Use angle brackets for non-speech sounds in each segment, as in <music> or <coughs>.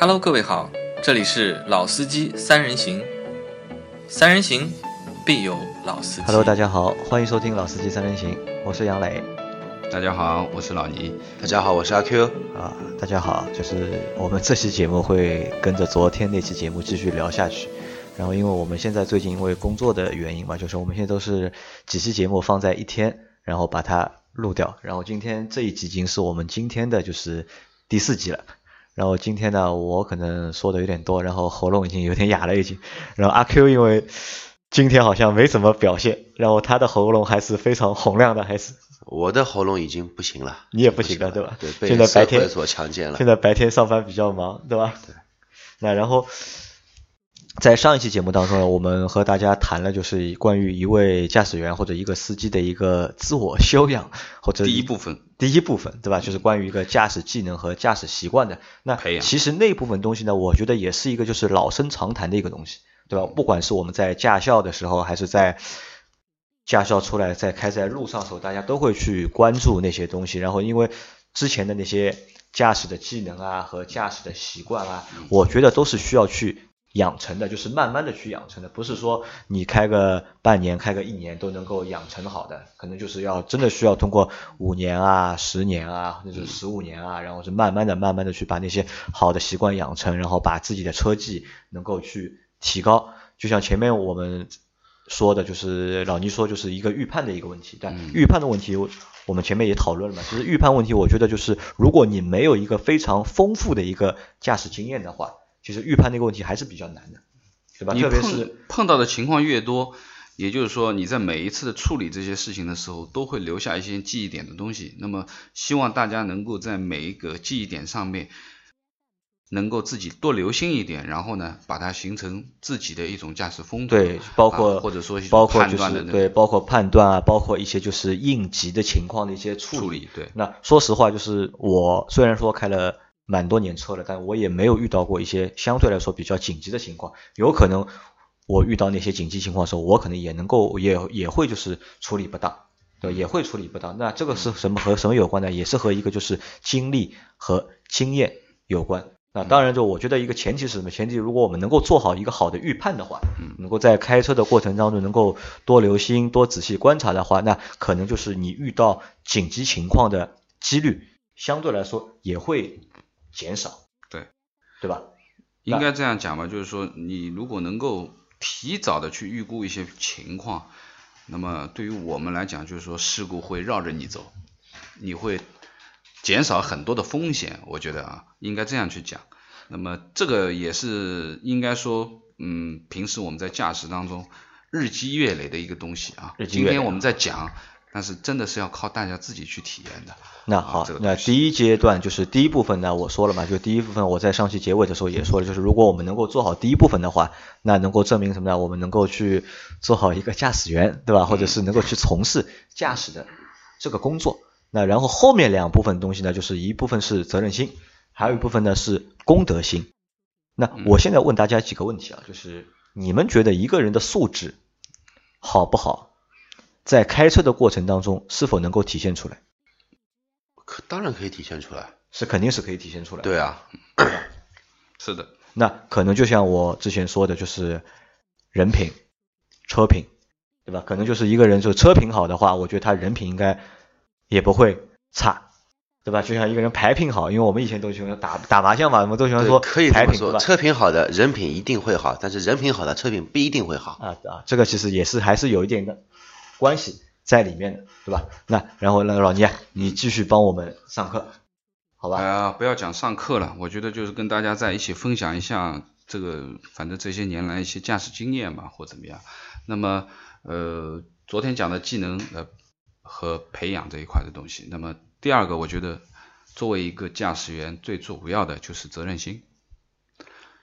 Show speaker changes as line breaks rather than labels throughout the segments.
Hello，各位好，这里是老司机三人行，三人行必有老司机。
Hello，大家好，欢迎收听《老司机三人行》，我是杨磊
大家好，我是老倪。
大家好，我是阿 Q。
啊。大家好，就是我们这期节目会跟着昨天那期节目继续聊下去。然后，因为我们现在最近因为工作的原因嘛，就是我们现在都是几期节目放在一天，然后把它录掉。然后今天这一集已经是我们今天的就是第四集了。然后今天呢，我可能说的有点多，然后喉咙已经有点哑了已经。然后阿 Q 因为今天好像没怎么表现，然后他的喉咙还是非常洪亮的，还是
我的喉咙已经不行了，
你也不行了，对吧？
对，被
现在白天
所强奸了。
现在白天上班比较忙，对吧？
对。
那然后，在上一期节目当中呢，我们和大家谈了就是关于一位驾驶员或者一个司机的一个自我修养，或者
第一部分，
第一部分，对吧？就是关于一个驾驶技能和驾驶习惯的。那
培养
其实那部分东西呢，我觉得也是一个就是老生常谈的一个东西，对吧？不管是我们在驾校的时候，还是在驾校出来在开在路上的时候，大家都会去关注那些东西。然后因为之前的那些驾驶的技能啊和驾驶的习惯啊，我觉得都是需要去养成的，就是慢慢的去养成的，不是说你开个半年、开个一年都能够养成好的，可能就是要真的需要通过五年啊、十年啊，或者是十五年啊，然后是慢慢的、慢慢的去把那些好的习惯养成，然后把自己的车技能够去提高。就像前面我们说的，就是老倪说就是一个预判的一个问题，但预判的问题。我们前面也讨论了嘛，其实预判问题，我觉得就是如果你没有一个非常丰富的一个驾驶经验的话，其实预判那个问题还是比较难的，对吧？特别是
碰到的情况越多，也就是说你在每一次的处理这些事情的时候，都会留下一些记忆点的东西。那么希望大家能够在每一个记忆点上面，能够自己多留心一点，然后呢，把它形成自己的一种驾驶风格。
对，包括、
啊或者说
包括就
判断的那
是对，包括判断啊，包括一些就是应急的情况的一些处理。
处理对
那说实话，就是我虽然说开了蛮多年车了，但我也没有遇到过一些相对来说比较紧急的情况。有可能我遇到那些紧急情况的时候，我可能也能够也也会就是处理不当。对，也会处理不当。那这个是什么和什么有关呢？也是和一个就是经历和经验有关。那当然，就我觉得一个前提是什么？前提如果我们能够做好一个好的预判的话，能够在开车的过程当中能够多留心、多仔细观察的话，那可能就是你遇到紧急情况的几率相对来说也会减少，
对，
对吧？
应该这样讲吧，就是说你如果能够提早的去预估一些情况，那么对于我们来讲，就是说事故会绕着你走，你会减少很多的风险。我觉得啊，应该这样去讲。那么这个也是应该说，嗯，平时我们在驾驶当中日积月累的一个东西啊。
日积月累
今天我们在讲，但是真的是要靠大家自己去体验的。啊
那好
这个，
那第一阶段就是第一部分呢，我说了嘛，就第一部分我在上期结尾的时候也说了，就是如果我们能够做好第一部分的话，那能够证明什么呢？我们能够去做好一个驾驶员，对吧？或者是能够去从事驾驶的这个工作。那然后后面两部分东西呢，就是一部分是责任心，还有一部分呢是公德心。那我现在问大家几个问题啊，就是你们觉得一个人的素质好不好，在开车的过程当中是否能够体现出来？
可当然可以体现出来。
是肯定是可以体现出来。
对啊，
是的，
那可能就像我之前说的，就是人品、车品，对吧？可能就是一个人就车品好的话，我觉得他人品应该也不会差，对吧？就像一个人牌品好，因为我们以前都喜欢打打麻将嘛，我们都喜欢说
可以这么说，
牌品对吧？
车品好的人品一定会好，但是人品好的车品不一定会好。
啊啊，这个其实也是还是有一点的关系在里面的，对吧？那然后那个老倪，你继续帮我们上课，好吧？
啊、不要讲上课了，我觉得就是跟大家在一起分享一下这个，反正这些年来一些驾驶经验嘛，或怎么样。那么，呃，昨天讲的技能呃和培养这一块的东西。那么第二个，我觉得作为一个驾驶员，最主要的就是责任心。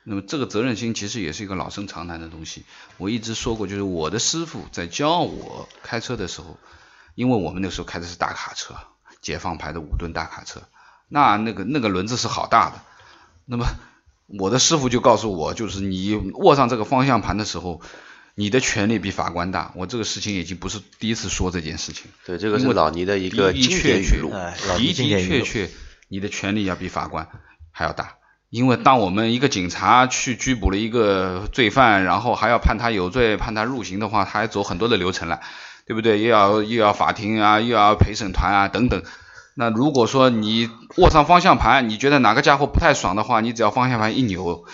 那么这个责任心其实也是一个老生常谈的东西。我一直说过，就是我的师傅在教我开车的时候，因为我们那时候开的是大卡车，解放牌的五吨大卡车，那那个那个轮子是好大的。那么我的师傅就告诉我，就是你握上这个方向盘的时候，你的权力比法官大。我这个事情已经不是第一次说这件事情，
对，这个是老倪的一个
的的确确，你的权力要比法官还要大，因为当我们一个警察去拘捕了一个罪犯，然后还要判他有罪、判他入刑的话，他还走很多的流程了，对不对？又要又要法庭啊，又要陪审团啊等等。那如果说你握上方向盘，你觉得哪个家伙不太爽的话，你只要方向盘一扭，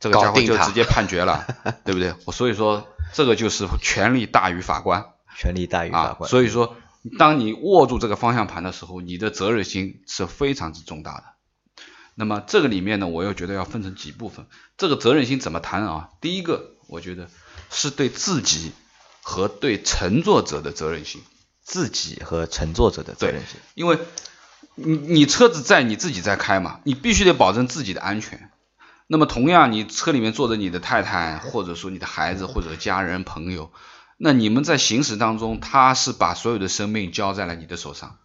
这个家伙就直接判决了，对不对？我所以说，这个就是权力大于法官，
权力大于法官。
所以说，当你握住这个方向盘的时候，你的责任心是非常之重大的。那么这个里面呢，我又觉得要分成几部分。这个责任心怎么谈啊？第一个，我觉得是对自己和对乘坐者的责任心。
自己和乘坐者的责任心，
因为你你车子在你自己在开嘛，你必须得保证自己的安全。那么同样，你车里面坐着你的太太，或者说你的孩子或者家人朋友，那你们在行驶当中，他是把所有的生命交在了你的手上，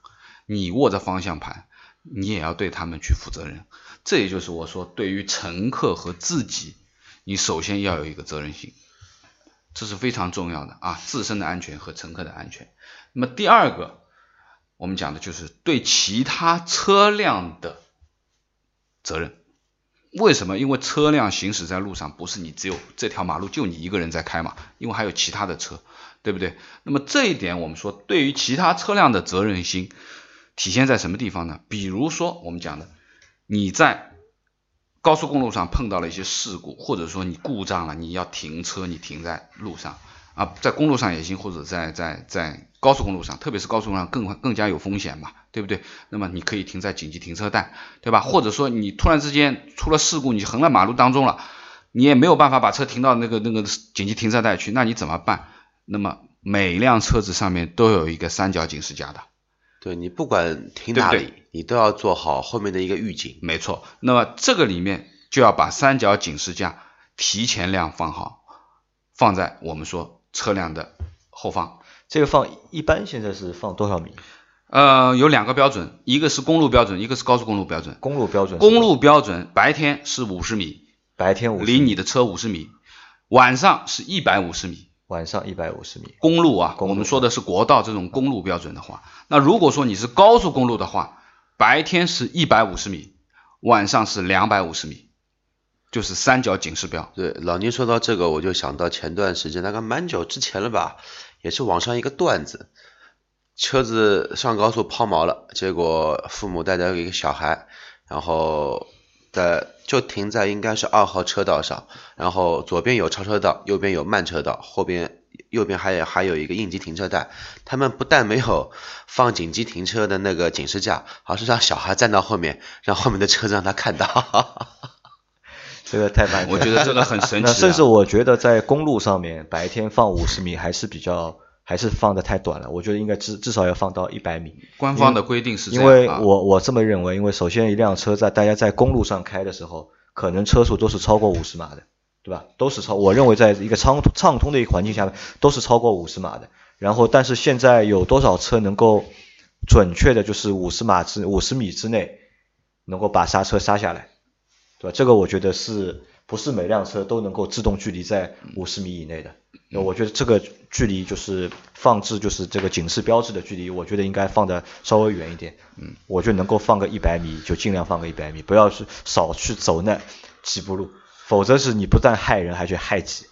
你握着方向盘，你也要对他们去负责任。这也就是我说，对于乘客和自己，你首先要有一个责任心，这是非常重要的啊，自身的安全和乘客的安全。那么第二个，我们讲的就是对其他车辆的责任。为什么？因为车辆行驶在路上，不是你只有这条马路就你一个人在开嘛？因为还有其他的车，对不对？那么这一点，我们说对于其他车辆的责任心体现在什么地方呢？比如说我们讲的，你在高速公路上碰到了一些事故，或者说你故障了，你要停车，你停在路上。啊，在公路上也行，或者在在在高速公路上，特别是高速公路上更更加有风险嘛，对不对？那么你可以停在紧急停车带，对吧？或者说你突然之间出了事故，你横在马路当中了，你也没有办法把车停到那个那个紧急停车带去，那你怎么办？那么每辆车子上面都有一个三角警示架的，
对你不管停哪里，你都要做好后面的一个预警。
没错，那么这个里面就要把三角警示架提前量放好，放在我们说。车辆的后方，
这个放一般现在是放多少米？
呃，有两个标准，一个是公路标准，一个是高速公路标准。
公路标准，
公路标准白天是五十米，
白天五
离你的车五十米，晚上是一百五十米，
晚上一百五十米。
公路啊，我们说的是国道这种公路标准的话，那如果说你是高速公路的话，白天是一百五十米，晚上是两百五十米。就是三角警示标。
对，老倪说到这个，我就想到前段时间，大概蛮久之前了吧，也是网上一个段子，车子上高速抛锚了，结果父母带着一个小孩，然后在就停在应该是二号车道上，然后左边有超车道，右边有慢车道，后边右边还有还有一个应急停车带，他们不但没有放紧急停车的那个警示架，而是让小孩站到后面，让后面的车子让他看到。<laughs>
这个太慢，
我觉得这个很神奇。<laughs>
甚至我觉得在公路上面白天放五十米还是比较，还是放的太短了。我觉得应该至至少要放到一百米。
官方的规定是
因为我我这么认为，因为首先一辆车在大家在公路上开的时候，可能车速都是超过五十码的，对吧？都是超。我认为在一个畅畅通的一个环境下面，都是超过五十码的。然后，但是现在有多少车能够准确的，就是五十码之五十米之内能够把刹车刹下来？对吧？这个我觉得是不是每辆车都能够自动距离在五十米以内的？那我觉得这个距离就是放置就是这个警示标志的距离，我觉得应该放的稍微远一点。嗯，我觉得能够放个一百米就尽量放个一百米，不要去少去走那几步路，否则是你不但害人还去害己。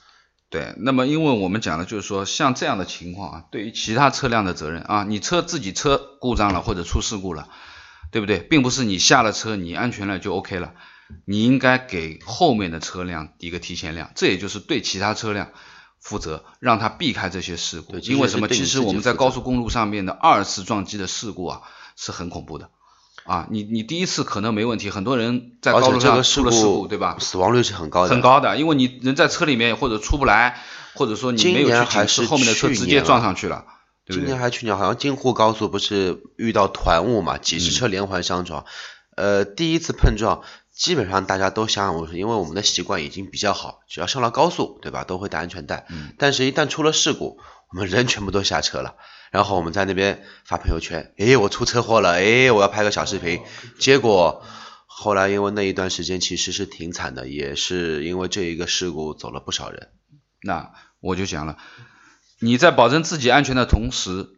对，那么因为我们讲的就是说像这样的情况啊，对于其他车辆的责任啊，你车自己车故障了或者出事故了，对不对？并不是你下了车你安全了就 OK 了。你应该给后面的车辆一个提前量，这也就是对其他车辆负责，让他避开这些事故。因为什么？其实我们在高速公路上面的二次撞击的事故啊，是很恐怖的。啊，你你第一次可能没问题，很多人在高速上出了事故，对吧？
死亡率是很高的，
很高的。因为你人在车里面或者出不来，或者说你没有去警示，后面的车直接撞上去了。
今年还去年好像京沪高速不是遇到团雾嘛，几十车连环相撞，呃，第一次碰撞。基本上大家都相安无事，因为我们的习惯已经比较好，只要上了高速，对吧，都会带安全带。嗯。但是，一旦出了事故，我们人全部都下车了，然后我们在那边发朋友圈，诶，我出车祸了，诶，我要拍个小视频。结果后来因为那一段时间其实是挺惨的，也是因为这一个事故走了不少人。
那我就讲了，你在保证自己安全的同时，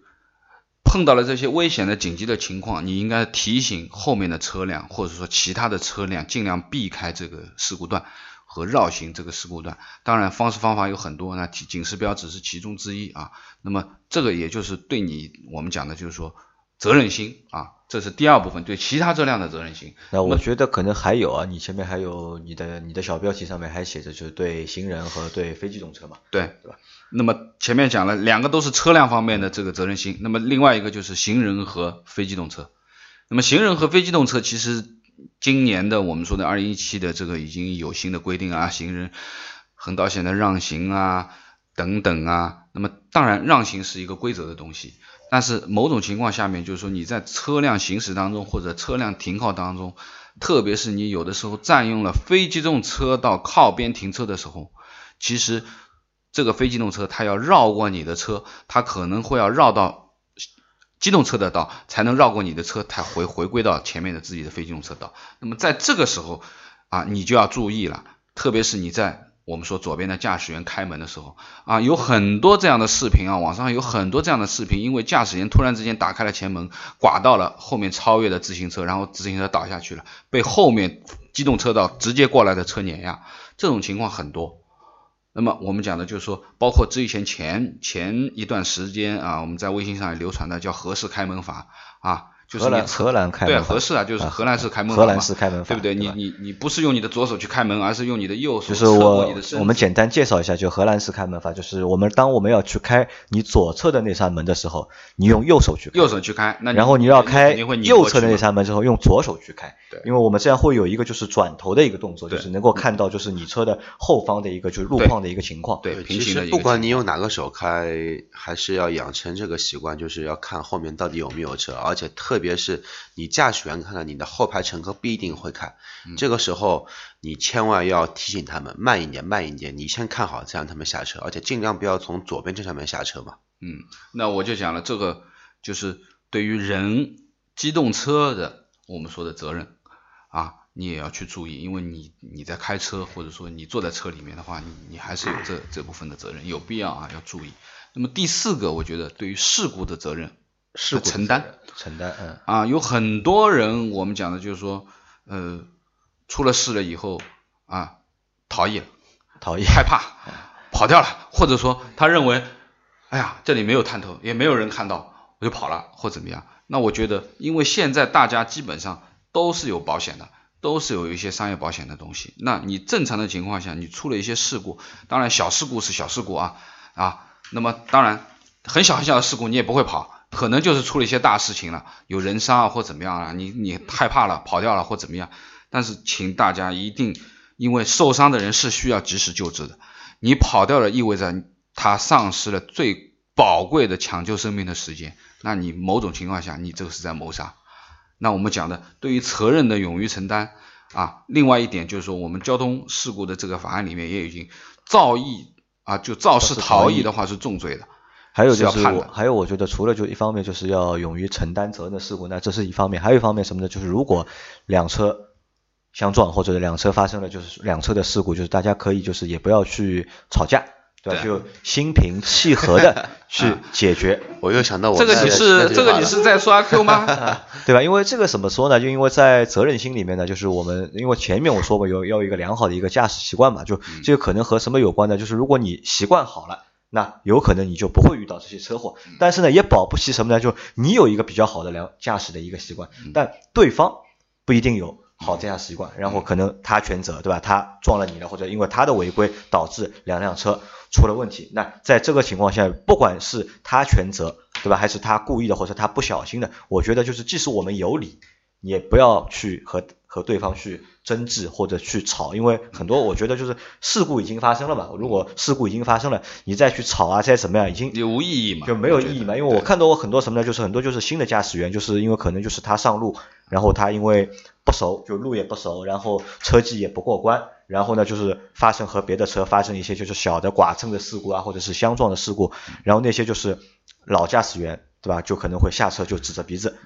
碰到了这些危险的紧急的情况，你应该提醒后面的车辆，或者说其他的车辆，尽量避开这个事故段和绕行这个事故段。当然，方式方法有很多，那警示标只是其中之一啊。那么这个也就是对你我们讲的就是说责任心啊。这是第二部分对其他车辆的责任心。
那我觉得可能还有啊，你前面还有你的你的小标题上面还写着就是对行人和对非机动车嘛，
对
对吧？
那么前面讲了两个都是车辆方面的这个责任心，那么另外一个就是行人和非机动车。那么行人和非机动车其实今年的我们说的二零一七的这个已经有新的规定啊，行人横道线的让行啊等等啊。那么当然让行是一个规则的东西。但是某种情况下面，就是说你在车辆行驶当中或者车辆停靠当中，特别是你有的时候占用了非机动车道靠边停车的时候，其实这个非机动车它要绕过你的车，它可能会要绕到机动车的道，才能绕过你的车，才回回归到前面的自己的非机动车道。那么在这个时候啊，你就要注意了，特别是你在。我们说左边的驾驶员开门的时候啊，有很多这样的视频啊，网上有很多这样的视频，因为驾驶员突然之间打开了前门，刮到了后面超越的自行车，然后自行车倒下去了，被后面机动车道直接过来的车碾压，这种情况很多。那么我们讲的就是说，包括之前前前一段时间啊，我们在微信上也流传的叫合适开门法啊。就是你
荷兰开门
对合适啊，就是荷兰式开门
荷兰式开门
法，对不对？你你你不是用你的左手去开门，而是用你的右手
就是我我们简单介绍一下，就荷兰式开门法，就是我们当我们要去开你左侧的那扇门的时候，你用右手去
右手去开，那
然后你要开右侧的那扇门之后，用左手去开。
对，
因为我们这样会有一个就是转头的一个动作，就是能够看到就是你车的后方的一个就是路况的一个情况。
对，
其实不管你用哪个手开，还是要养成这个习惯，就是要看后面到底有没有车，而且特别是。你驾驶员看到你的后排乘客不一定会看，这个时候你千万要提醒他们慢一点，慢一点。你先看好，再让他们下车，而且尽量不要从左边这上面下车嘛。
嗯，那我就讲了，这个就是对于人机动车的我们说的责任啊，你也要去注意，因为你你在开车或者说你坐在车里面的话，你你还是有这这部分的责任，有必要啊要注意。那么第四个，我觉得对于事故的责任。
是
承担，
承担，嗯
啊，有很多人，我们讲的就是说，呃，出了事了以后啊，逃逸了，
逃逸，
害怕，跑掉了，或者说他认为，哎呀，这里没有探头，也没有人看到，我就跑了，或怎么样？那我觉得，因为现在大家基本上都是有保险的，都是有一些商业保险的东西。那你正常的情况下，你出了一些事故，当然小事故是小事故啊啊，那么当然很小很小的事故你也不会跑。可能就是出了一些大事情了，有人伤啊或怎么样啊，你你害怕了跑掉了或怎么样，但是请大家一定，因为受伤的人是需要及时救治的，你跑掉了意味着他丧失了最宝贵的抢救生命的时间，那你某种情况下你这个是在谋杀。那我们讲的对于责任的勇于承担啊，另外一点就是说我们交通事故的这个法案里面也已经造诣啊就肇事逃逸的话是重罪的。
还有就是我，还有我觉得除了就一方面就是要勇于承担责任的事故，那这是一方面，还有一方面什么呢？就是如果两车相撞或者两车发生了就是两车的事故，就是大家可以就是也不要去吵架，对吧？就心平气和的 <laughs> 去解决。<laughs>
我又想到我
这个你是这个你是在刷 Q 吗？<laughs>
对吧？因为这个怎么说呢？就因为在责任心里面呢，就是我们因为前面我说过有要一个良好的一个驾驶习惯嘛，就这个可能和什么有关呢？就是如果你习惯好了。那有可能你就不会遇到这些车祸，但是呢，也保不齐什么呢？就你有一个比较好的良驾驶的一个习惯，但对方不一定有好驾驶习惯，然后可能他全责，对吧？他撞了你了，或者因为他的违规导致两辆车出了问题，那在这个情况下，不管是他全责，对吧？还是他故意的，或者他不小心的，我觉得就是即使我们有理，也不要去和。和对方去争执或者去吵，因为很多我觉得就是事故已经发生了嘛。如果事故已经发生了，你再去吵啊，再怎么样，已经
就无意义嘛，
就没有意义嘛。因为我看到过很多什么呢？就是很多就是新的驾驶员，就是因为可能就是他上路，然后他因为不熟，就路也不熟，然后车技也不过关，然后呢就是发生和别的车发生一些就是小的剐蹭的事故啊，或者是相撞的事故，然后那些就是老驾驶员，对吧？就可能会下车就指着鼻子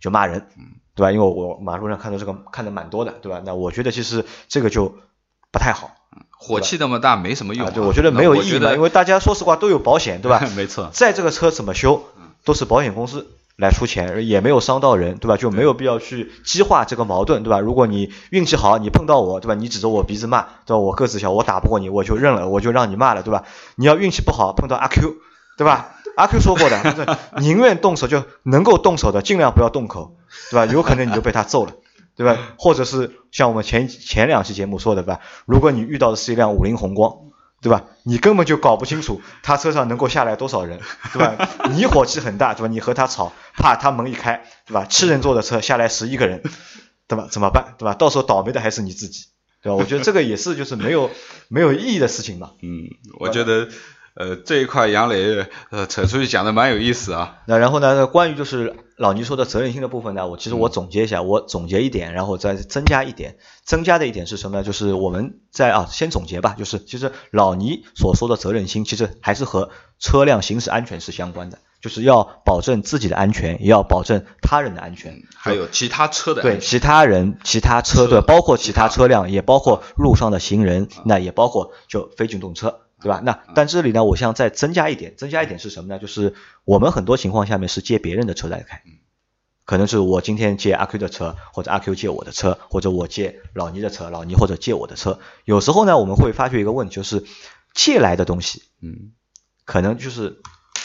就骂人。对吧？因为我马路上看到这个看的蛮多的，对吧？那我觉得其实这个就不太好，
火气那么大没什么用。
对，我觉得没有意义的，因为大家说实话都有保险，对吧？<laughs>
没错，
在这个车怎么修都是保险公司来出钱，也没有伤到人，对吧？就没有必要去激化这个矛盾，对吧？如果你运气好，你碰到我，对吧？你指着我鼻子骂，对吧？我个子小，我打不过你，我就认了，我就让你骂了，对吧？你要运气不好，碰到阿 Q，对吧？阿 Q 说过的，<laughs> 就是宁愿动手就能够动手的，尽量不要动口，对吧？有可能你就被他揍了，对吧？或者是像我们前前两期节目说的，吧？如果你遇到的是一辆五菱宏光。对吧？你根本就搞不清楚他车上能够下来多少人，对吧？<laughs> 你火气很大，对吧？你和他吵，怕他门一开，对吧？七人座的车下来十一个人，对吧？怎么办？对吧？到时候倒霉的还是你自己，对吧？我觉得这个也是就是没有没有意义的事情嘛。
嗯，我觉得。呃，这一块杨磊呃扯出去讲的蛮有意思啊。
那然后呢，关于就是老倪说的责任心的部分呢，我其实我总结一下，我总结一点，然后再增加一点。增加的一点是什么呢？就是我们在啊，先总结吧，就是其实老倪所说的责任心，其实还是和车辆行驶安全是相关的，就是要保证自己的安全，也要保证他人的安全，
还有其他车的
对其他人、其他车对，包括其他车辆，也包括路上的行人，那也包括就非机动车。对吧？那但这里呢，我想再增加一点，增加一点是什么呢？就是我们很多情况下面是借别人的车来开，可能是我今天借阿 Q 的车，或者阿 Q 借我的车，或者我借老倪的车，老倪或者借我的车。有时候呢，我们会发觉一个问题，就是借来的东西，
嗯，
可能就是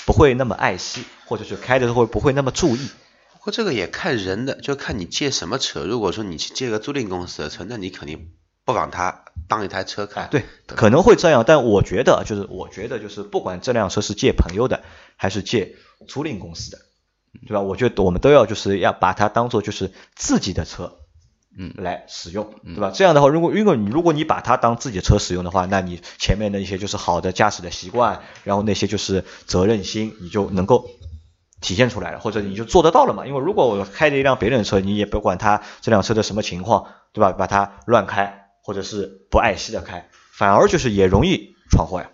不会那么爱惜，或者是开的时候不会那么注意。
不过这个也看人的，就看你借什么车。如果说你去借个租赁公司的车，那你肯定。不把它当一台车开，
对，可能会这样，但我觉得就是，我觉得就是，不管这辆车是借朋友的，还是借租赁公司的，对吧？我觉得我们都要就是要把它当做就是自己的车，
嗯，
来使用，对吧？这样的话，如果如果你如果你把它当自己的车使用的话，那你前面的一些就是好的驾驶的习惯，然后那些就是责任心，你就能够体现出来了，或者你就做得到了嘛？因为如果我开着一辆别人的车，你也不管他这辆车的什么情况，对吧？把它乱开。或者是不爱惜的开，反而就是也容易闯祸呀，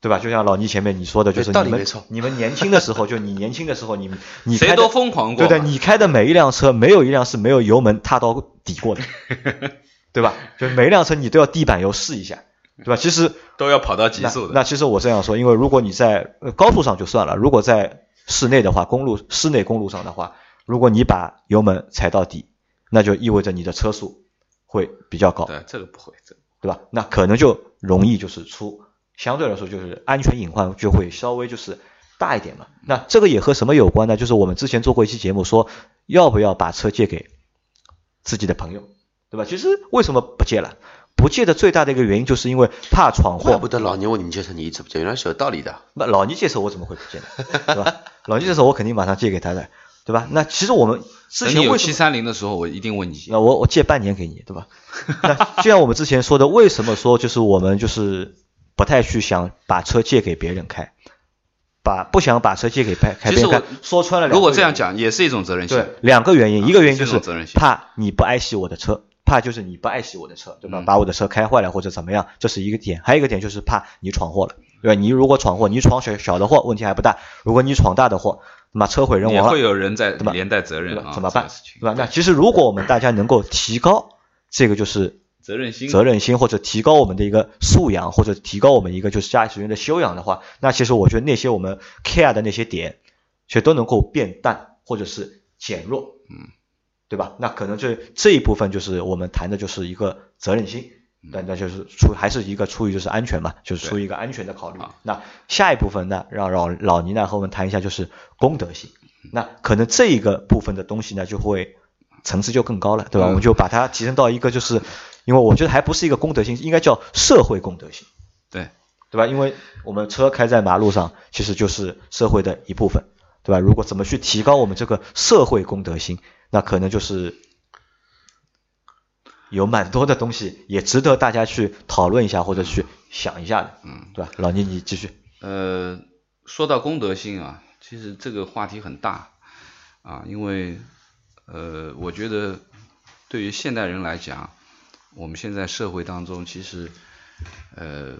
对吧？就像老倪前面你说的，就是你们你们年轻的时候，就你年轻的时候，你 <laughs> 你
谁都疯狂过，
对的，你开的每一辆车，没有一辆是没有油门踏到底过的，<laughs> 对吧？就每一辆车你都要地板油试一下，对吧？其实 <laughs>
都要跑到极速的。
那其实我这样说，因为如果你在高速上就算了，如果在室内的话，公路室内公路上的话，如果你把油门踩到底，那就意味着你的车速。会比较高，
对这个不会，这
对吧？那可能就容易就是出，相对来说就是安全隐患就会稍微就是大一点嘛。那这个也和什么有关呢？就是我们之前做过一期节目，说要不要把车借给自己的朋友，对吧？其实为什么不借了？不借的最大的一个原因就是因为怕闯祸。
怪不得老倪问你借车，你一直不借，原来是有道理的。
那老倪借车我怎么会不借呢？对吧？老倪借车我肯定马上借给他的。对吧？那其实我们之前
有七三零的时候，我一定问你。
那我我借半年给你，对吧？那就像我们之前说的，为什么说就是我们就是不太去想把车借给别人开，把不想把车借给开开别人开。说穿了，
如果这样讲，也是一种责任心。
对，两个原因，一个原因就是怕你不爱惜我的车，怕就是你不爱惜我的车，对吧？把我的车开坏了或者怎么样，这是一个点。还有一个点就是怕你闯祸了，对吧？你如果闯祸，你闯小小的祸问题还不大，如果你闯大的祸。那么车毁人亡了，
也会有人在连带责任
啊？怎么办？对吧？那其实如果我们大家能够提高这个就是
责任心，
责任心或者提高我们的一个素养，或者提高我们一个就是驾驶员的修养的话，那其实我觉得那些我们 care 的那些点，其实都能够变淡或者是减弱，
嗯，
对吧？那可能就这一部分就是我们谈的就是一个责任心。那那就是出还是一个出于就是安全嘛，就是出于一个安全的考虑。那下一部分呢，让老老倪呢和我们谈一下就是公德性。那可能这一个部分的东西呢，就会层次就更高了，对吧？我们就把它提升到一个就是，因为我觉得还不是一个公德性，应该叫社会公德性。
对，
对吧？因为我们车开在马路上，其实就是社会的一部分，对吧？如果怎么去提高我们这个社会公德心，那可能就是。有蛮多的东西也值得大家去讨论一下或者去想一下的，
嗯，
对吧？老倪，你继续。
呃，说到公德心啊，其实这个话题很大啊，因为呃，我觉得对于现代人来讲，我们现在社会当中其实呃，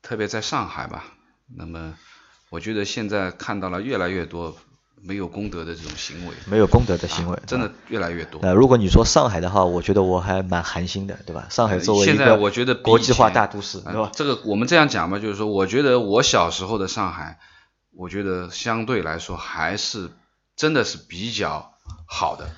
特别在上海吧，那么我觉得现在看到了越来越多。没有功德的这种行为，
没有功德的行为，
真的越来越多。
那如果你说上海的话，我觉得我还蛮寒心的，对吧？上海作为现在我觉得国际化大都市，对吧？
这个我们这样讲吧，就是说，我觉得我小时候的上海，我觉得相对来说还是真的是比较好的。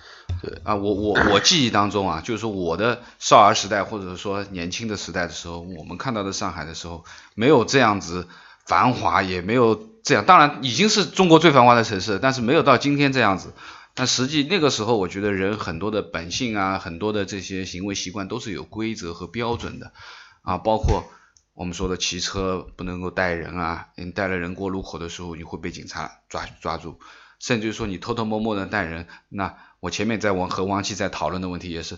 对
啊，我我 <coughs> 我记忆当中啊，就是说我的少儿时代或者说年轻的时代的时候，我们看到的上海的时候，没有这样子繁华，也没有这样，当然已经是中国最繁华的城市，但是没有到今天这样子。但实际那个时候，我觉得人很多的本性啊，很多的这些行为习惯都是有规则和标准的啊，包括我们说的骑车不能够带人啊，你带了人过路口的时候，你会被警察抓抓住，甚至说你偷偷摸摸的带人，那我前面在王和王琦在讨论的问题也是，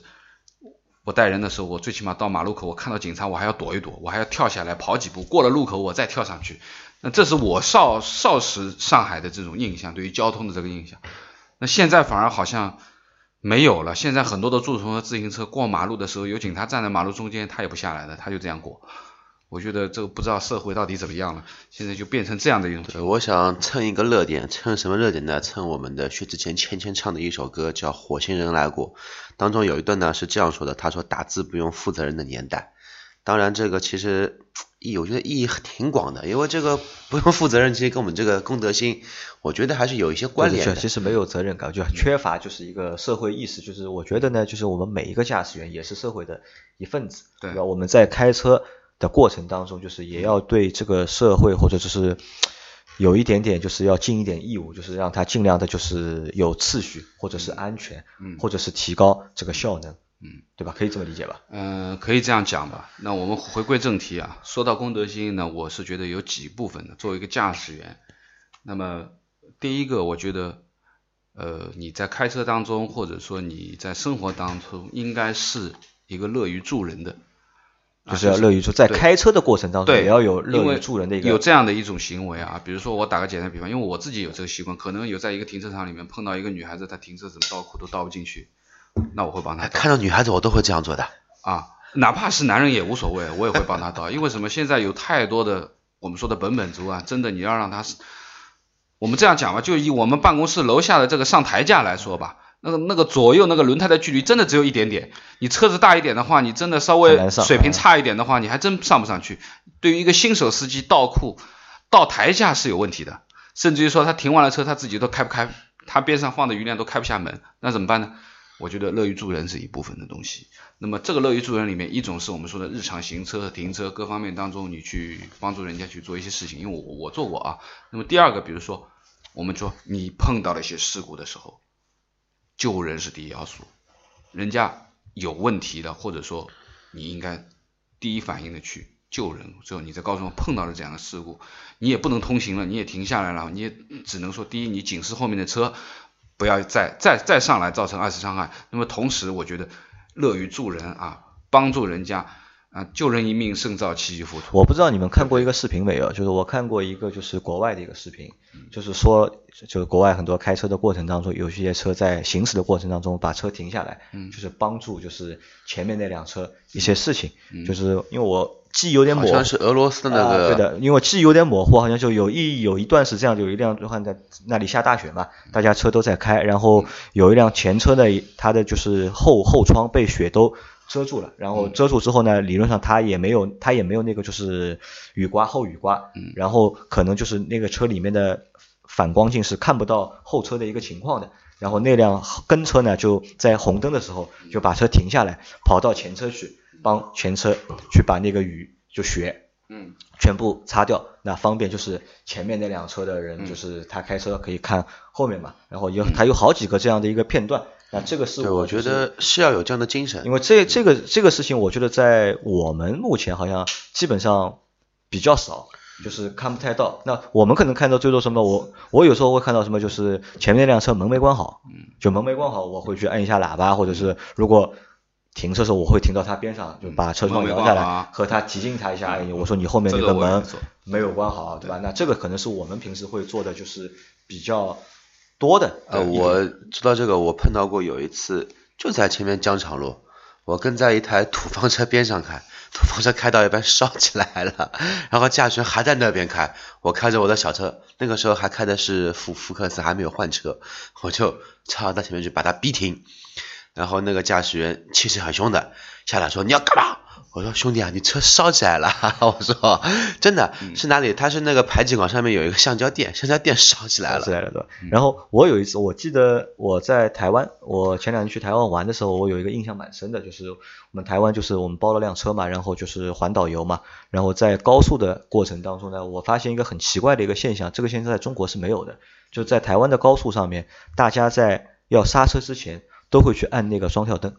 我带人的时候，我最起码到马路口，我看到警察，我还要躲一躲，我还要跳下来跑几步，过了路口我再跳上去，那这是我少少时上海的这种印象，对于交通的这个印象。那现在反而好像没有了。现在很多的助乘和自行车过马路的时候，有警察站在马路中间，他也不下来的，他就这样过。我觉得这个不知道社会到底怎么样了，现在就变成这样的一种。
我想蹭一个热点，蹭什么热点呢？蹭我们的薛之谦芊芊唱的一首歌，叫《火星人来过》，当中有一段呢是这样说的：他说打字不用负责任的年代。当然，这个其实意，我觉得意义挺广的，因为这个不用负责任，其实跟我们这个公德心，我觉得还是有一些关联的。
其实没有责任感，就缺乏就是一个社会意识。就是我觉得呢，就是我们每一个驾驶员也是社会的一份子，
对
吧？我们在开车的过程当中，就是也要对这个社会或者就是有一点点，就是要尽一点义务，就是让它尽量的就是有秩序，或者是安全，
嗯
或者是提高这个效能，
嗯，
对吧？可以这么理解吧？
嗯，可以这样讲吧。那我们回归正题啊，说到公德心呢，我是觉得有几部分的。作为一个驾驶员，那么第一个，我觉得，呃，你在开车当中，或者说你在生活当中，应该是一个乐于助人的，啊
就是要乐于助，在开车的过程当中
对
也要有乐于助人的一个
有这样的一种行为啊。比如说我打个简单比方，因为我自己有这个习惯，可能有在一个停车场里面碰到一个女孩子，她停车怎么倒库都倒不进去，那我会帮他倒。
看到女孩子我都会这样做的。
啊，哪怕是男人也无所谓，我也会帮他倒，因为什么？现在有太多的我们说的本本族啊，真的你要让他是，我们这样讲吧，就以我们办公室楼下的这个上台架来说吧，那个那个左右那个轮胎的距离真的只有一点点，你车子大一点的话，你真的稍微水平差一点的话，你还真上不上去。对于一个新手司机倒库倒台架是有问题的，甚至于说他停完了车他自己都开不开，他边上放的余量都开不下门，那怎么办呢？我觉得乐于助人是一部分的东西。那么这个乐于助人里面，一种是我们说的日常行车停车各方面当中，你去帮助人家去做一些事情，因为我我做过啊。那么第二个，比如说我们说你碰到了一些事故的时候，救人是第一要素，人家有问题的，或者说你应该第一反应的去救人。最后你在高速上碰到了这样的事故，你也不能通行了，你也停下来了，你也只能说第一，你警示后面的车不要再再再上来造成二次伤害。那么同时，我觉得乐于助人啊，帮助人家啊，救人一命胜造七级浮屠。
我不知道你们看过一个视频没有？就是我看过一个就是国外的一个视频，就是说就是国外很多开车的过程当中，有些车在行驶的过程当中把车停下来，
嗯
就是帮助就是前面那辆车一些事情，
嗯
就是因为我记忆有点模糊，
好像是俄罗斯的那个，
啊，对的，因为我记忆有点模糊，好像就有一有一段是这样，有一辆就好像在那里下大雪嘛，大家车都在开，然后有一辆前车的它的就是后后窗被雪都遮住了，然后遮住之后呢，理论上它也没有它也没有那个就是雨刮后雨刮，
嗯。
然后可能就是那个车里面的反光镜是看不到后车的一个情况的。然后那辆跟车呢，就在红灯的时候就把车停下来，跑到前车去帮前车去把那个雨就雪
嗯。
全部擦掉，那方便就是前面那辆车的人，
嗯。
就是他开车可以看后面嘛，然后有他有好几个这样的一个片段，那这个是
对，我觉得是要有这样的精神
因。为这这个这个事情，我觉得在我们目前好像基本上比较少，就是看不太到。那我们可能看到最多什么？我我有时候会看到什么，就是前面那辆车门没关好，
嗯
就门没关好，我会去按一下喇叭，或者是如果停车的时候，我会停到他边上，就把车窗摇下来
啊，
和他提醒他一下，哎，我说你后面那
这
个门没有关好，对吧？那这个可能是我们平时会做的，就是比较多的。
呃，我知道这个，我碰到过有一次，就在前面江场路，我跟在一台土方车边上开，土方车开到一半烧起来了，然后驾驶员还在那边开，我开着我的小车，那个时候还开的是福福克斯，还没有换车，我就插到前面去把他逼停，然后那个驾驶员气势很凶的下来说你要干嘛？我说兄弟啊，你车烧起来了！<laughs> 我说真的是哪里？它是那个排气管上面有一个橡胶垫，<laughs> 橡胶垫烧起来了。
烧起来了，对吧？然后我有一次，我记得我在台湾，我前两年去台湾玩的时候，我有一个印象蛮深的，就是我们台湾就是我们包了辆车嘛，然后就是环岛游嘛，然后在高速的过程当中呢，我发现一个很奇怪的一个现象，这个现象在中国是没有的，就在台湾的高速上面，大家在要刹车之前都会去按那个双跳灯。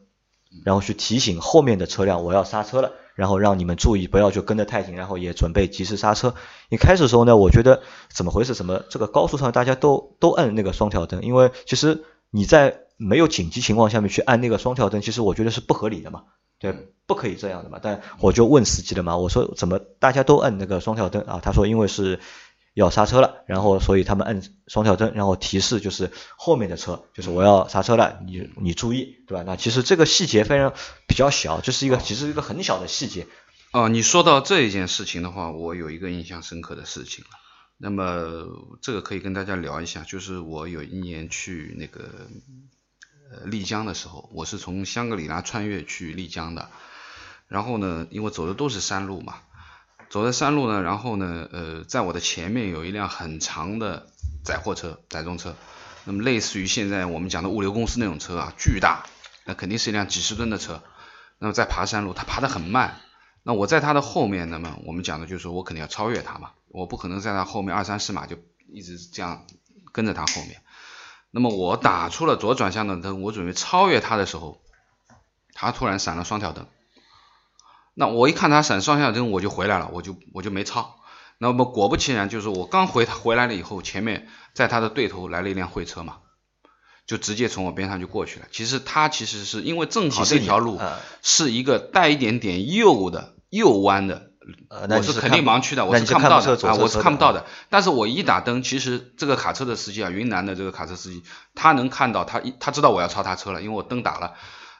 然后去提醒后面的车辆我要刹车了，然后让你们注意不要就跟得太紧，然后也准备及时刹车。一开始的时候呢，我觉得怎么回事？怎么这个高速上大家都都按那个双跳灯？因为其实你在没有紧急情况下面去按那个双跳灯，其实我觉得是不合理的嘛，对，不可以这样的嘛。但我就问司机了嘛，我说怎么大家都按那个双跳灯啊？他说因为是。要刹车了，然后所以他们按双跳灯，然后提示就是后面的车，就是我要刹车了，你你注意，对吧？那其实这个细节非常比较小，就是一个其实一个很小的细节。
哦，你说到这一件事情的话，我有一个印象深刻的事情那么这个可以跟大家聊一下，就是我有一年去那个呃丽江的时候，我是从香格里拉穿越去丽江的，然后呢，因为走的都是山路嘛。走在山路呢，然后呢，呃，在我的前面有一辆很长的载货车、载重车，那么类似于现在我们讲的物流公司那种车啊，巨大，那肯定是一辆几十吨的车。那么在爬山路，它爬得很慢，那我在它的后面，那么我们讲的就是说我肯定要超越它嘛，我不可能在它后面二三十码就一直这样跟着它后面。那么我打出了左转向的灯，我准备超越它的时候，它突然闪了双条灯。那我一看他闪双向灯，我就回来了，我就我就没超。那么果不其然，就是我刚回回来了以后，前面在他的对头来了一辆会车嘛，就直接从我边上就过去了。其实他其实是因为正好这条路是一个带一点点右的右弯的，我是肯定盲区的，我是看不到的啊，我是看不到的。但是我一打灯，其实这个卡车的司机啊，云南的这个卡车司机，他能看到，他一他知道我要超他车了，因为我灯打了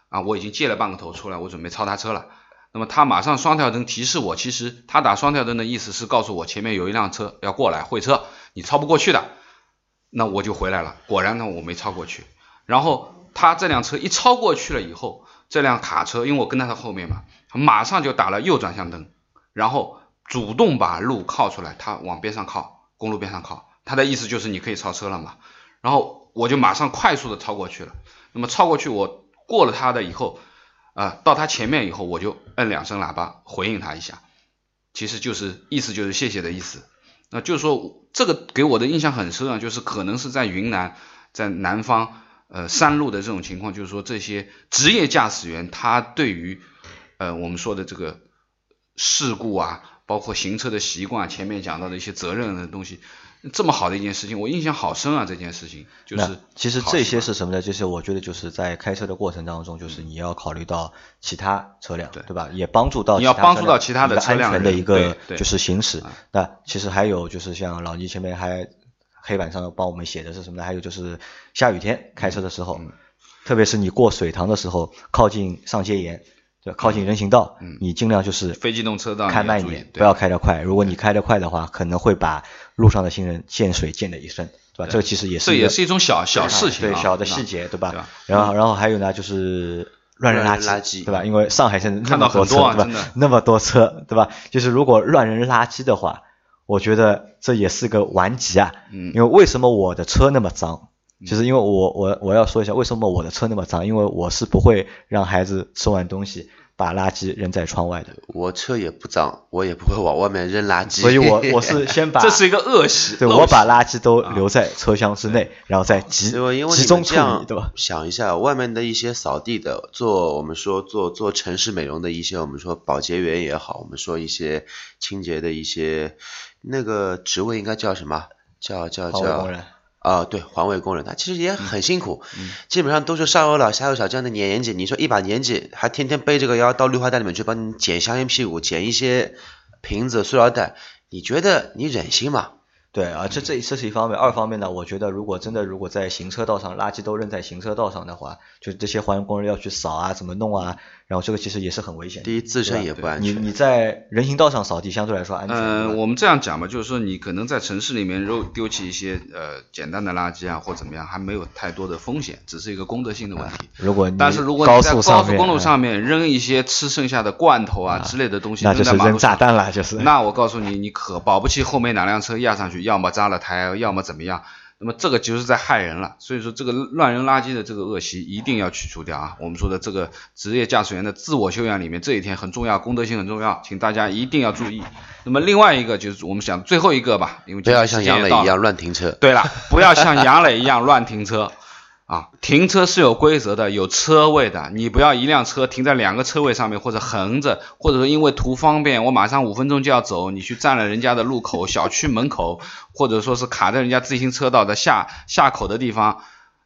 啊，我已经借了半个头出来，我准备超他车了。那么他马上双跳灯提示我，其实他打双跳灯的意思是告诉我前面有一辆车要过来会车，你超不过去的，那我就回来了。果然呢，我没超过去。然后他这辆车一超过去了以后，这辆卡车因为我跟在他后面嘛，马上就打了右转向灯，然后主动把路靠出来，他往边上靠，公路边上靠，他的意思就是你可以超车了嘛。然后我就马上快速的超过去了。那么超过去我过了他的以后。啊，到他前面以后，我就摁两声喇叭回应他一下，其实就是意思就是谢谢的意思。那就是说，这个给我的印象很深啊，就是可能是在云南，在南方，呃，山路的这种情况，就是说这些职业驾驶员他对于，呃，我们说的这个事故啊，包括行车的习惯，前面讲到的一些责任的东西。这么好的一件事情，我印象好深啊！这件事情就是
其实这些是什么呢？就是我觉得就是在开车的过程当中，就是你要考虑到其他车辆，对吧？也帮助到
你要帮助到其他
的
安
全的一个就是行驶。那其实还有就是像老倪前面还黑板上帮我们写的是什么呢？还有就是下雨天开车的时候，特别是你过水塘的时候，靠近上街沿。靠近人行道，你尽量就是
非机动车道
开慢一点，不要开得快。如果你开得快的话，可能会把路上的行人溅水溅的一身，对吧？这个其实也是
这也是一种小小事情，
对小的细节，对吧？然后然后还有呢，就是乱扔垃圾，对吧？因为上海现在那么多车，对吧？那么多车，对吧？就是如果乱扔垃圾的话，我觉得这也是个顽疾啊。嗯。因为为什么我的车那么脏？其实因为我我我要说一下为什么我的车那么脏，因为我是不会让孩子吃完东西把垃圾扔在窗外的。
我车也不脏，我也不会往外面扔垃圾。
所以我我是 <laughs> 先把
这是一个恶习，
对我把垃圾都留在车厢之内，然后再集集中处理，对吧？
想一下外面的一些扫地的，做我们说做做城市美容的一些，我们说保洁员也好，我们说一些清洁的一些那个职位应该叫什么？叫叫叫。啊，对，环卫工人他其实也很辛苦，基本上都是上有老下有小这样的年纪。你说一把年纪还天天背这个腰到绿化带里面去帮你捡香烟屁股、捡一些瓶子、塑料袋，你觉得你忍心吗？
对啊，这这这是一方面。二方面呢，我觉得如果真的如果在行车道上垃圾都扔在行车道上的话，就这些环卫工人要去扫啊，怎么弄啊？然后这个其实也是很危险。
第一自身也不安全。
你你在人行道上扫地相对来说安全。
嗯，我们这样讲吧，就是说你可能在城市里面丢丢弃一些呃简单的垃圾啊或怎么样，还没有太多的风险，只是一个公德性的问题。
如果
但是如果你在高速公路上面扔一些吃剩下的罐头啊之类的东西，
那就是扔炸弹了，就是。
那我告诉你，你可保不齐后面哪辆车压上去，要么扎了胎，要么怎么样。那么这个就是在害人了，所以说这个乱扔垃圾的这个恶习一定要去除掉啊！我们说的这个职业驾驶员的自我修养里面，这一天很重要，公德心很重要，请大家一定要注意。那么另外一个就是我们想最后一个吧，因为
不要像杨磊一样乱停车。
对了，不要像杨磊一样乱停车。啊，停车是有规则的，有车位的，你不要一辆车停在两个车位上面，或者横着，或者说因为图方便，我马上五分钟就要走，你去占了人家的路口、小区门口，或者说是卡在人家自行车道的下下口的地方，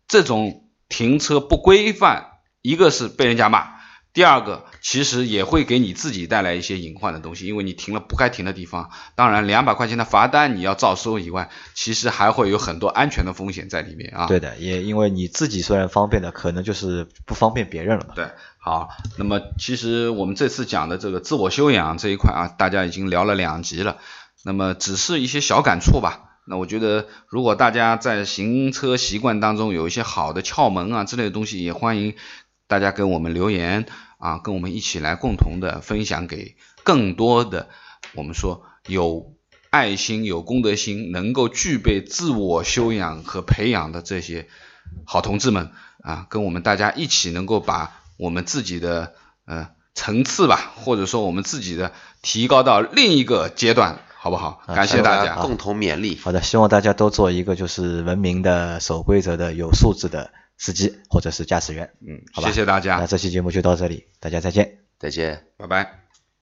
这种停车不规范，一个是被人家骂。第二个，其实也会给你自己带来一些隐患的东西，因为你停了不该停的地方。当然，两百块钱的罚单你要照收以外，其实还会有很多安全的风险在里面啊。
对的，也因为你自己虽然方便的，可能就是不方便别人了嘛。
对，好，那么其实我们这次讲的这个自我修养这一块啊，大家已经聊了两集了，那么只是一些小感触吧。那我觉得，如果大家在行车习惯当中有一些好的窍门啊之类的东西，也欢迎。大家跟我们留言啊，跟我们一起来共同的分享给更多的我们说有爱心、有公德心、能够具备自我修养和培养的这些好同志们啊，跟我们大家一起能够把我们自己的呃层次吧，或者说我们自己的提高到另一个阶段，好不好？感谢大家，
共同勉励。
好的，希望大家都做一个就是文明的、守规则的、有素质的。司机或者是驾驶员，
嗯，好吧，谢谢大家。
那这期节目就到这里，大家再见，
再见，
拜拜。